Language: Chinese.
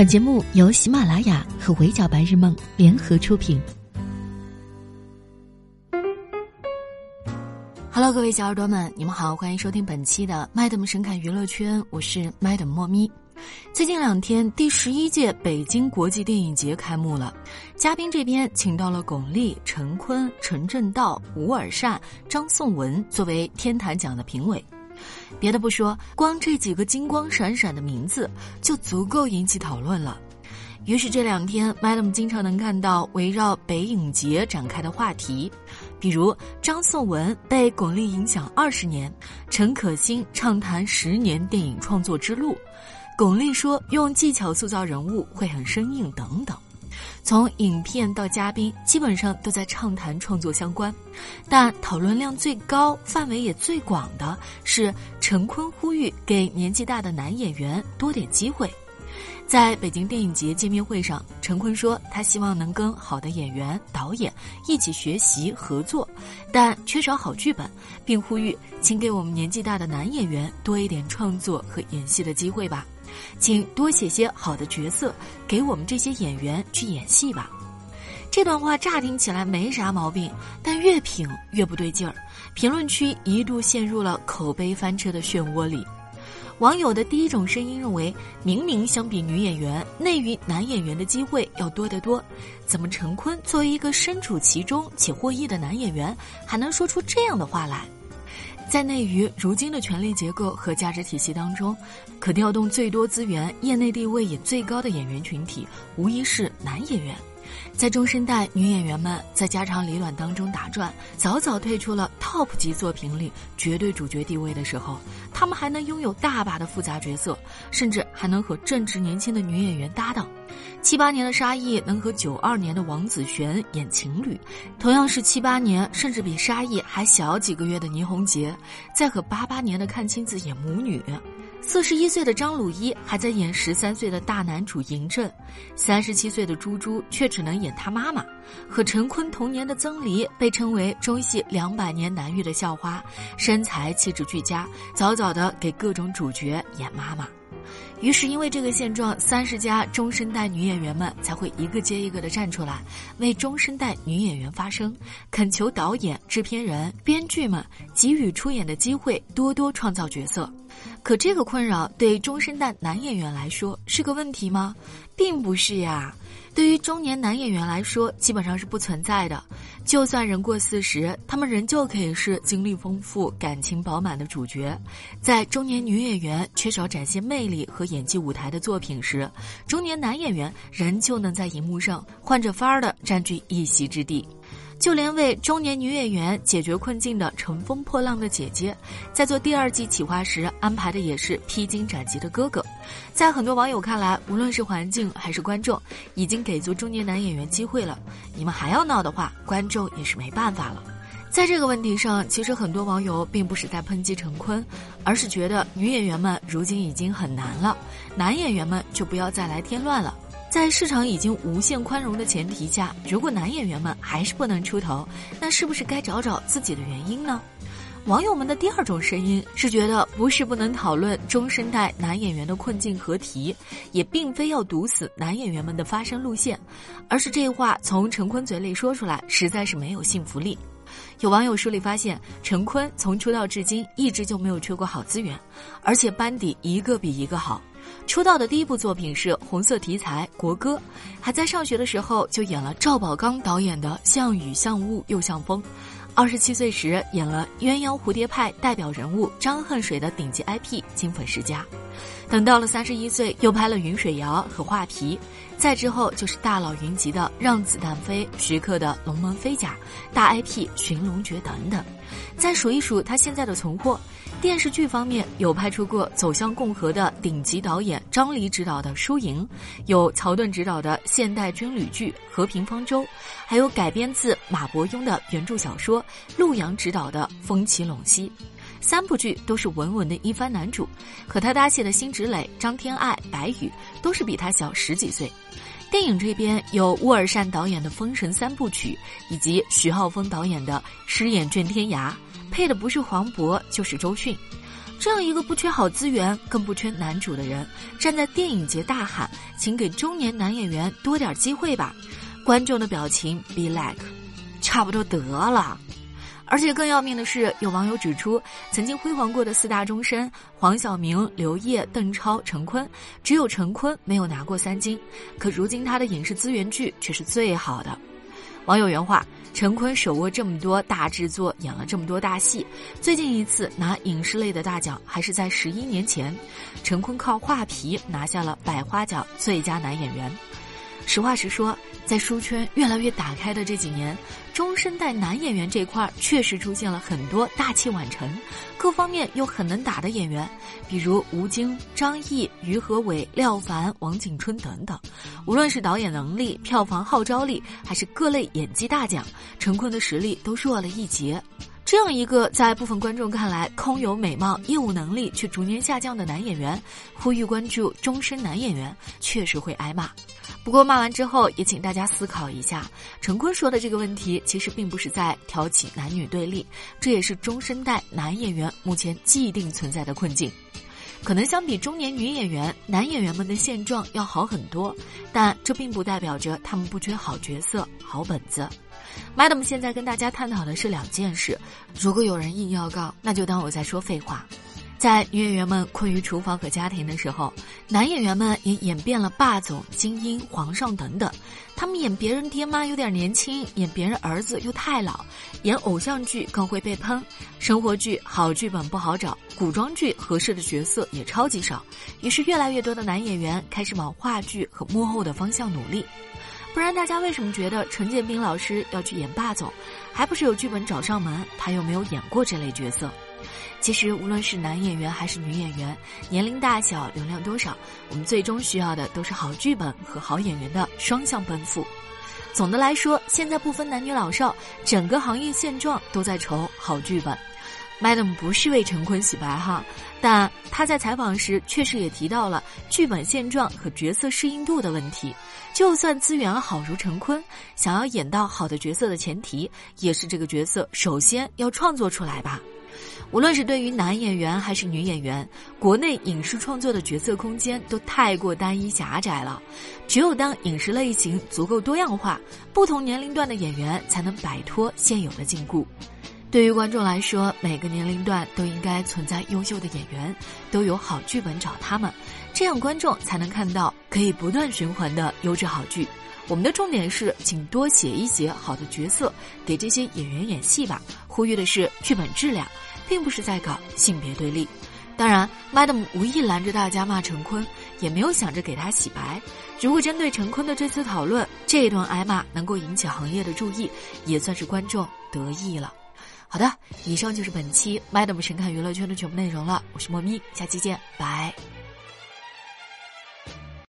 本节目由喜马拉雅和围剿白日梦联合出品。Hello，各位小耳朵们，你们好，欢迎收听本期的 Madam 神侃娱乐圈，我是 Madam 莫咪。最近两天，第十一届北京国际电影节开幕了，嘉宾这边请到了巩俐、陈坤、陈正道、吴尔善、张颂文作为天坛奖的评委。别的不说，光这几个金光闪闪的名字就足够引起讨论了。于是这两天，Madam 经常能看到围绕北影节展开的话题，比如张颂文被巩俐影响二十年，陈可辛畅谈十年电影创作之路，巩俐说用技巧塑造人物会很生硬等等。从影片到嘉宾，基本上都在畅谈创作相关，但讨论量最高、范围也最广的是陈坤呼吁给年纪大的男演员多点机会。在北京电影节见面会上，陈坤说他希望能跟好的演员、导演一起学习合作，但缺少好剧本，并呼吁请给我们年纪大的男演员多一点创作和演戏的机会吧。请多写些好的角色，给我们这些演员去演戏吧。这段话乍听起来没啥毛病，但越品越不对劲儿。评论区一度陷入了口碑翻车的漩涡里。网友的第一种声音认为，明明相比女演员，内娱男演员的机会要多得多，怎么陈坤作为一个身处其中且获益的男演员，还能说出这样的话来？在内娱如今的权力结构和价值体系当中，可调动最多资源、业内地位也最高的演员群体，无疑是男演员。在中生代女演员们在家长里短当中打转，早早退出了 TOP 级作品里绝对主角地位的时候，她们还能拥有大把的复杂角色，甚至还能和正值年轻的女演员搭档。七八年的沙溢能和九二年的王子璇演情侣，同样是七八年甚至比沙溢还小几个月的倪虹洁，在和八八年的阚清子演母女；四十一岁的张鲁一还在演十三岁的大男主嬴政，三十七岁的朱珠却只能演他妈妈。和陈坤同年的曾黎被称为中戏两百年难遇的校花，身材气质俱佳，早早的给各种主角演妈妈。于是，因为这个现状，三十家中生代女演员们才会一个接一个的站出来，为中生代女演员发声，恳求导演、制片人、编剧们给予出演的机会，多多创造角色。可这个困扰对中生代男演员来说是个问题吗？并不是呀。对于中年男演员来说，基本上是不存在的。就算人过四十，他们仍旧可以是经历丰富、感情饱满的主角。在中年女演员缺少展现魅力和演技舞台的作品时，中年男演员仍旧能在荧幕上换着法儿的占据一席之地。就连为中年女演员解决困境的《乘风破浪的姐姐》，在做第二季企划时安排的也是披荆斩棘的哥哥。在很多网友看来，无论是环境还是观众，已经给足中年男演员机会了。你们还要闹的话，观众也是没办法了。在这个问题上，其实很多网友并不是在抨击陈坤，而是觉得女演员们如今已经很难了，男演员们就不要再来添乱了。在市场已经无限宽容的前提下，如果男演员们还是不能出头，那是不是该找找自己的原因呢？网友们的第二种声音是觉得，不是不能讨论中生代男演员的困境和题，也并非要堵死男演员们的发声路线，而是这话从陈坤嘴里说出来，实在是没有信服力。有网友梳理发现，陈坤从出道至今一直就没有缺过好资源，而且班底一个比一个好。出道的第一部作品是红色题材《国歌》，还在上学的时候就演了赵宝刚导演的《像雨像雾又像风》。二十七岁时演了《鸳鸯蝴蝶派》代表人物张恨水的顶级 IP，金粉世家。等到了三十一岁，又拍了《云水谣》和《画皮》，再之后就是大佬云集的《让子弹飞》，徐克的《龙门飞甲》，大 IP《寻龙诀》等等。再数一数他现在的存货。电视剧方面有拍出过《走向共和》的顶级导演张黎执导的《输赢》，有曹盾执导的现代军旅剧《和平方舟》，还有改编自马伯庸的原著小说陆阳执导的《风起陇西》，三部剧都是稳稳的一番男主。和他搭戏的辛芷蕾、张天爱、白宇都是比他小十几岁。电影这边有乌尔善导演的《封神三部曲》，以及徐浩峰导演的《狮眼卷天涯》。配的不是黄渤就是周迅，这样一个不缺好资源、更不缺男主的人，站在电影节大喊：“请给中年男演员多点机会吧！”观众的表情 be like，差不多得了。而且更要命的是，有网友指出，曾经辉煌过的四大终身黄晓明、刘烨、邓超、陈坤，只有陈坤没有拿过三金，可如今他的影视资源剧却是最好的。网友原话：陈坤手握这么多大制作，演了这么多大戏，最近一次拿影视类的大奖还是在十一年前，陈坤靠画皮拿下了百花奖最佳男演员。实话实说，在书圈越来越打开的这几年，中生代男演员这块确实出现了很多大器晚成、各方面又很能打的演员，比如吴京、张译、于和伟、廖凡、王景春等等。无论是导演能力、票房号召力，还是各类演技大奖，陈坤的实力都弱了一截。这样一个在部分观众看来空有美貌、业务能力却逐年下降的男演员，呼吁关注终身男演员，确实会挨骂。不过骂完之后，也请大家思考一下，陈坤说的这个问题，其实并不是在挑起男女对立，这也是中生代男演员目前既定存在的困境。可能相比中年女演员，男演员们的现状要好很多，但这并不代表着他们不缺好角色、好本子。Madam 现在跟大家探讨的是两件事，如果有人硬要杠，那就当我在说废话。在女演员们困于厨房和家庭的时候，男演员们也演遍了霸总、精英、皇上等等。他们演别人爹妈有点年轻，演别人儿子又太老，演偶像剧更会被喷。生活剧好剧本不好找，古装剧合适的角色也超级少。于是越来越多的男演员开始往话剧和幕后的方向努力。不然大家为什么觉得陈建斌老师要去演霸总，还不是有剧本找上门？他又没有演过这类角色。其实，无论是男演员还是女演员，年龄大小、流量多少，我们最终需要的都是好剧本和好演员的双向奔赴。总的来说，现在不分男女老少，整个行业现状都在愁好剧本。Madam 不是为陈坤洗白哈，但他在采访时确实也提到了剧本现状和角色适应度的问题。就算资源好如陈坤，想要演到好的角色的前提，也是这个角色首先要创作出来吧。无论是对于男演员还是女演员，国内影视创作的角色空间都太过单一狭窄了。只有当影视类型足够多样化，不同年龄段的演员才能摆脱现有的禁锢。对于观众来说，每个年龄段都应该存在优秀的演员，都有好剧本找他们，这样观众才能看到可以不断循环的优质好剧。我们的重点是，请多写一写好的角色，给这些演员演戏吧。呼吁的是剧本质量。并不是在搞性别对立，当然，Madam 无意拦着大家骂陈坤，也没有想着给他洗白。如果针对陈坤的这次讨论，这一顿挨骂能够引起行业的注意，也算是观众得意了。好的，以上就是本期 Madam 神看娱乐圈的全部内容了。我是莫咪，下期见，拜。